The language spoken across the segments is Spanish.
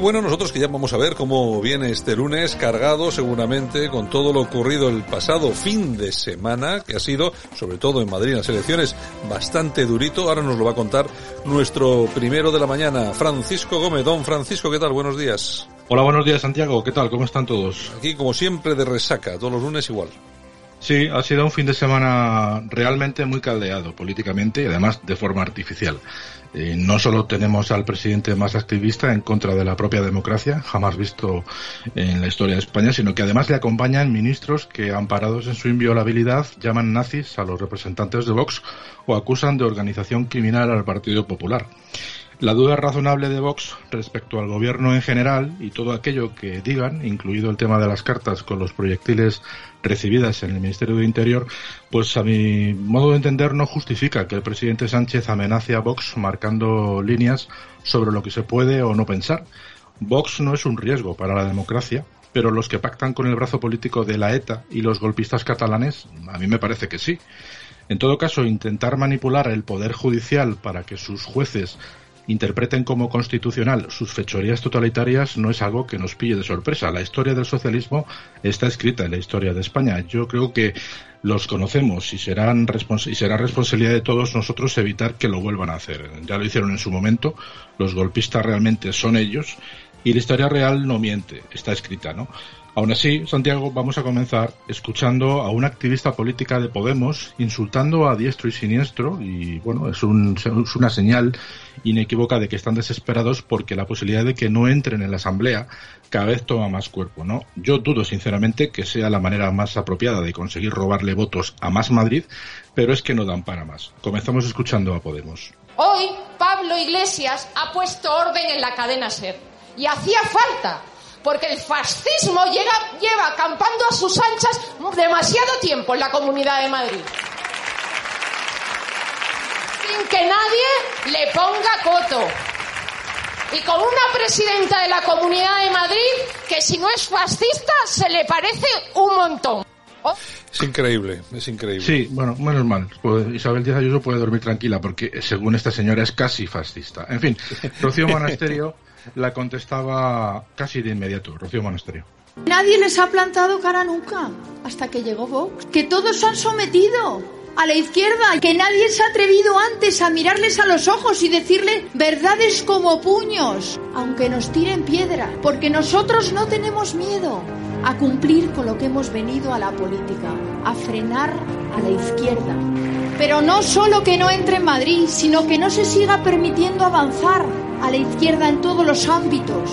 bueno, nosotros que ya vamos a ver cómo viene este lunes cargado seguramente con todo lo ocurrido el pasado fin de semana, que ha sido, sobre todo en Madrid, en las elecciones, bastante durito. Ahora nos lo va a contar nuestro primero de la mañana, Francisco Gómez. Don Francisco, ¿qué tal? Buenos días. Hola, buenos días, Santiago. ¿Qué tal? ¿Cómo están todos? Aquí, como siempre, de resaca, todos los lunes igual. Sí, ha sido un fin de semana realmente muy caldeado políticamente y además de forma artificial. Eh, no solo tenemos al presidente más activista en contra de la propia democracia, jamás visto en la historia de España, sino que además le acompañan ministros que, amparados en su inviolabilidad, llaman nazis a los representantes de Vox o acusan de organización criminal al Partido Popular. La duda razonable de Vox respecto al gobierno en general y todo aquello que digan, incluido el tema de las cartas con los proyectiles recibidas en el Ministerio de Interior, pues a mi modo de entender no justifica que el presidente Sánchez amenace a Vox marcando líneas sobre lo que se puede o no pensar. Vox no es un riesgo para la democracia, pero los que pactan con el brazo político de la ETA y los golpistas catalanes, a mí me parece que sí. En todo caso, intentar manipular el poder judicial para que sus jueces interpreten como constitucional sus fechorías totalitarias no es algo que nos pille de sorpresa. La historia del socialismo está escrita en la historia de España. Yo creo que los conocemos y, serán y será responsabilidad de todos nosotros evitar que lo vuelvan a hacer. Ya lo hicieron en su momento, los golpistas realmente son ellos y la historia real no miente, está escrita, ¿no? Aún así, Santiago, vamos a comenzar escuchando a una activista política de Podemos insultando a diestro y siniestro y bueno, es, es una señal inequívoca de que están desesperados porque la posibilidad de que no entren en la Asamblea cada vez toma más cuerpo, ¿no? Yo dudo sinceramente que sea la manera más apropiada de conseguir robarle votos a Más Madrid, pero es que no dan para más. Comenzamos escuchando a Podemos. Hoy Pablo Iglesias ha puesto orden en la cadena SER y hacía falta porque el fascismo lleva acampando a sus anchas demasiado tiempo en la Comunidad de Madrid. Sin que nadie le ponga coto. Y con una presidenta de la Comunidad de Madrid que si no es fascista se le parece un montón. Es increíble, es increíble. Sí, bueno, menos mal. Pues Isabel Díaz Ayuso puede dormir tranquila porque según esta señora es casi fascista. En fin, Rocío Monasterio la contestaba casi de inmediato, Rocío Monasterio. Nadie les ha plantado cara nunca, hasta que llegó Vox. Que todos se han sometido a la izquierda, que nadie se ha atrevido antes a mirarles a los ojos y decirle verdades como puños, aunque nos tiren piedra, porque nosotros no tenemos miedo a cumplir con lo que hemos venido a la política, a frenar a la izquierda. Pero no solo que no entre en Madrid, sino que no se siga permitiendo avanzar a la izquierda en todos los ámbitos,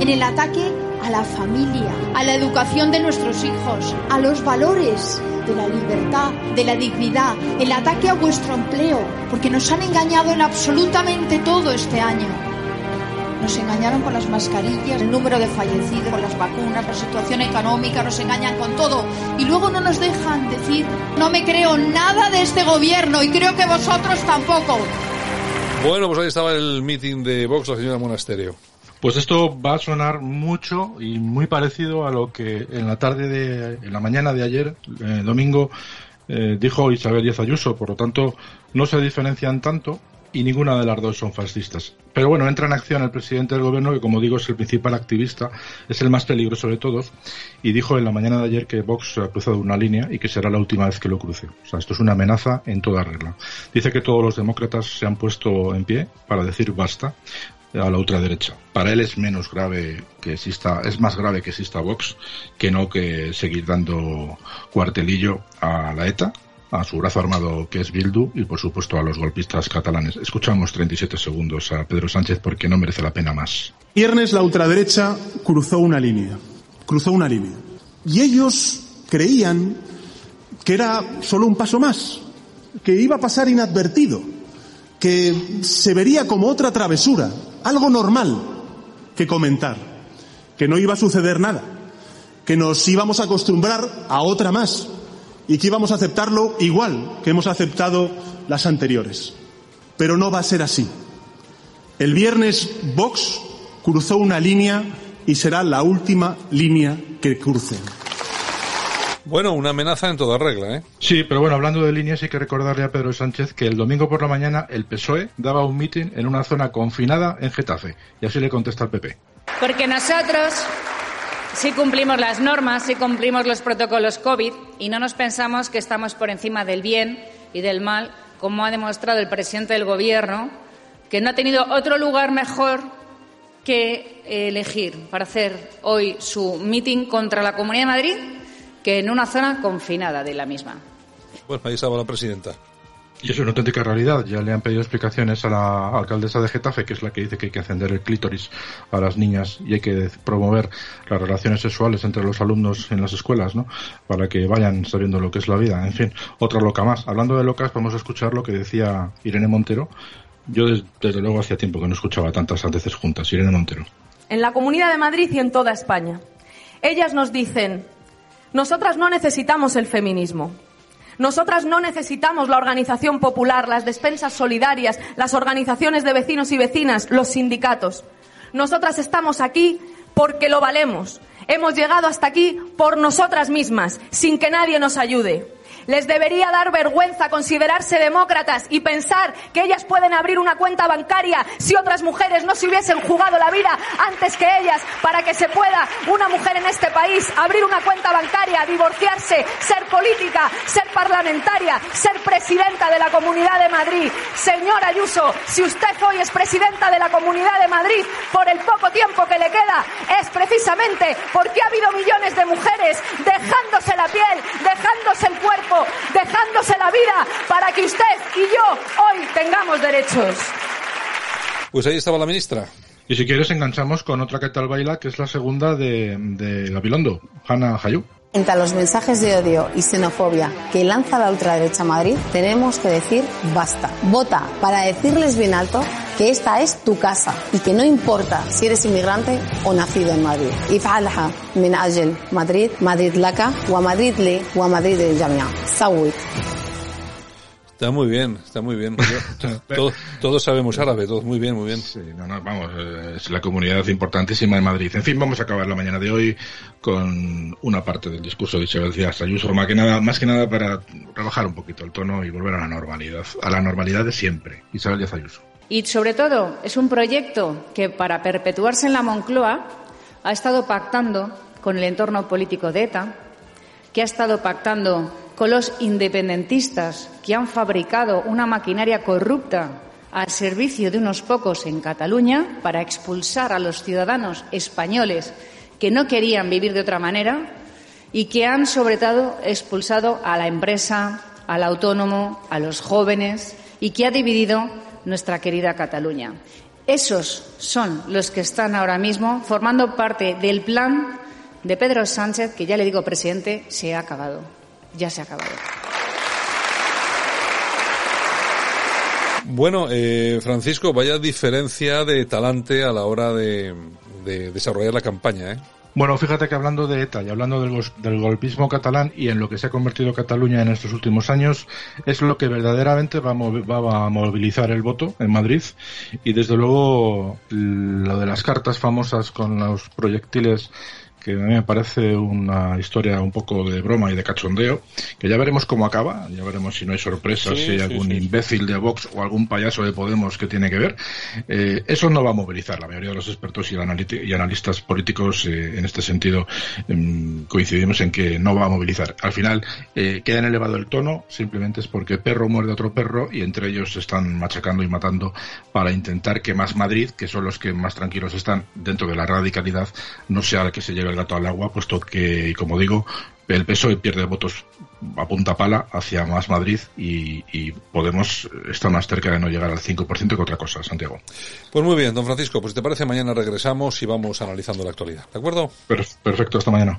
en el ataque a la familia, a la educación de nuestros hijos, a los valores de la libertad, de la dignidad, el ataque a vuestro empleo, porque nos han engañado en absolutamente todo este año. Nos engañaron con las mascarillas, el número de fallecidos, con las vacunas, la situación económica, nos engañan con todo. Y luego no nos dejan decir, no me creo nada de este gobierno y creo que vosotros tampoco. Bueno, pues ahí estaba el meeting de Vox, la señora Monasterio. Pues esto va a sonar mucho y muy parecido a lo que en la tarde de, en la mañana de ayer, eh, domingo, eh, dijo Isabel Díaz Ayuso. Por lo tanto, no se diferencian tanto y ninguna de las dos son fascistas. Pero bueno, entra en acción el presidente del gobierno, que como digo es el principal activista, es el más peligroso de todos, y dijo en la mañana de ayer que Vox ha cruzado una línea y que será la última vez que lo cruce. O sea, esto es una amenaza en toda regla. Dice que todos los demócratas se han puesto en pie para decir basta a la ultraderecha. Para él es menos grave que exista, es más grave que exista Vox que no que seguir dando cuartelillo a la ETA a su brazo armado que es Bildu y por supuesto a los golpistas catalanes. Escuchamos 37 segundos a Pedro Sánchez porque no merece la pena más. Viernes la ultraderecha cruzó una línea, cruzó una línea. Y ellos creían que era solo un paso más, que iba a pasar inadvertido, que se vería como otra travesura, algo normal que comentar, que no iba a suceder nada, que nos íbamos a acostumbrar a otra más, y que íbamos a aceptarlo igual que hemos aceptado las anteriores. Pero no va a ser así. El viernes Vox cruzó una línea y será la última línea que cruce. Bueno, una amenaza en toda regla, ¿eh? Sí, pero bueno, hablando de líneas, hay que recordarle a Pedro Sánchez que el domingo por la mañana el PSOE daba un mitin en una zona confinada en Getafe. Y así le contesta al PP. Porque nosotros sí cumplimos las normas, sí cumplimos los protocolos COVID y no nos pensamos que estamos por encima del bien y del mal, como ha demostrado el presidente del Gobierno, que no ha tenido otro lugar mejor que elegir para hacer hoy su mitin contra la Comunidad de Madrid que en una zona confinada de la misma. Bueno, ahí presidenta. Y es una auténtica realidad. Ya le han pedido explicaciones a la alcaldesa de Getafe, que es la que dice que hay que encender el clítoris a las niñas y hay que promover las relaciones sexuales entre los alumnos en las escuelas, ¿no? Para que vayan sabiendo lo que es la vida. En fin, otra loca más. Hablando de locas, vamos a escuchar lo que decía Irene Montero. Yo, desde, luego, hacía tiempo que no escuchaba tantas veces juntas. Irene Montero. En la Comunidad de Madrid y en toda España. Ellas nos dicen, nosotras no necesitamos el feminismo. Nosotras no necesitamos la organización popular, las despensas solidarias, las organizaciones de vecinos y vecinas, los sindicatos. Nosotras estamos aquí porque lo valemos. Hemos llegado hasta aquí por nosotras mismas, sin que nadie nos ayude. Les debería dar vergüenza considerarse demócratas y pensar que ellas pueden abrir una cuenta bancaria si otras mujeres no se hubiesen jugado la vida antes que ellas para que se pueda una mujer en este país abrir una cuenta bancaria, divorciarse, ser política, ser parlamentaria, ser presidenta de la Comunidad de Madrid. Señora Ayuso, si usted hoy es presidenta de la Comunidad de Madrid por el poco tiempo que le queda, es precisamente porque ha habido millones de mujeres dejándose la piel, dejándose el cuerpo dejándose la vida para que usted y yo hoy tengamos derechos. Pues ahí estaba la ministra. Y si quieres enganchamos con otra que tal baila, que es la segunda de, de Gabilondo, Hanna Hayú. Frente a los mensajes de odio y xenofobia que lanza la ultraderecha Madrid, tenemos que decir basta. Vota para decirles bien alto que esta es tu casa y que no importa si eres inmigrante o nacido en Madrid. افعلها من أجل Madrid, Madrid لك ومدريد لي ومدريد للجميع. سوي Está muy bien, está muy bien. todos, todos sabemos árabe, todos muy bien, muy bien. Sí, no, no, vamos, eh, es la comunidad importantísima de Madrid. En fin, vamos a acabar la mañana de hoy con una parte del discurso de Isabel Díaz Ayuso, más que nada, más que nada para rebajar un poquito el tono y volver a la normalidad, a la normalidad de siempre. Isabel Díaz Ayuso. Y sobre todo, es un proyecto que para perpetuarse en la Moncloa ha estado pactando con el entorno político de ETA, que ha estado pactando con los independentistas que han fabricado una maquinaria corrupta al servicio de unos pocos en Cataluña para expulsar a los ciudadanos españoles que no querían vivir de otra manera y que han sobre todo expulsado a la empresa, al autónomo, a los jóvenes y que ha dividido nuestra querida Cataluña. Esos son los que están ahora mismo formando parte del plan de Pedro Sánchez, que ya le digo, presidente, se ha acabado ya se ha acabado. Bueno, eh, Francisco, vaya diferencia de talante a la hora de, de desarrollar la campaña, ¿eh? Bueno, fíjate que hablando de ETA y hablando del, del, golpismo catalán y en lo que se ha convertido Cataluña en estos últimos años, es lo que verdaderamente va a, va a, movilizar el voto en Madrid. Y desde luego, lo de las cartas famosas con los proyectiles que a mí me parece una historia un poco de broma y de cachondeo, que ya veremos cómo acaba, ya veremos si no hay sorpresas, si hay algún imbécil de Vox o algún payaso de Podemos que tiene que ver. Eh, eso no va a movilizar. La mayoría de los expertos y, y analistas políticos eh, en este sentido eh, coincidimos en que no va a movilizar. Al final eh, queda en elevado el tono, simplemente es porque perro muerde a otro perro y entre ellos se están machacando y matando para intentar que más Madrid, que son los que más tranquilos están dentro de la radicalidad, no sea el que se lleve el gato al agua, puesto que, como digo, el PSOE pierde votos a punta pala hacia más Madrid y, y, Podemos estar más cerca de no llegar al 5% que otra cosa, Santiago. Pues muy bien, don Francisco, pues si te parece, mañana regresamos y vamos analizando la actualidad, ¿de acuerdo? Perfecto, hasta mañana.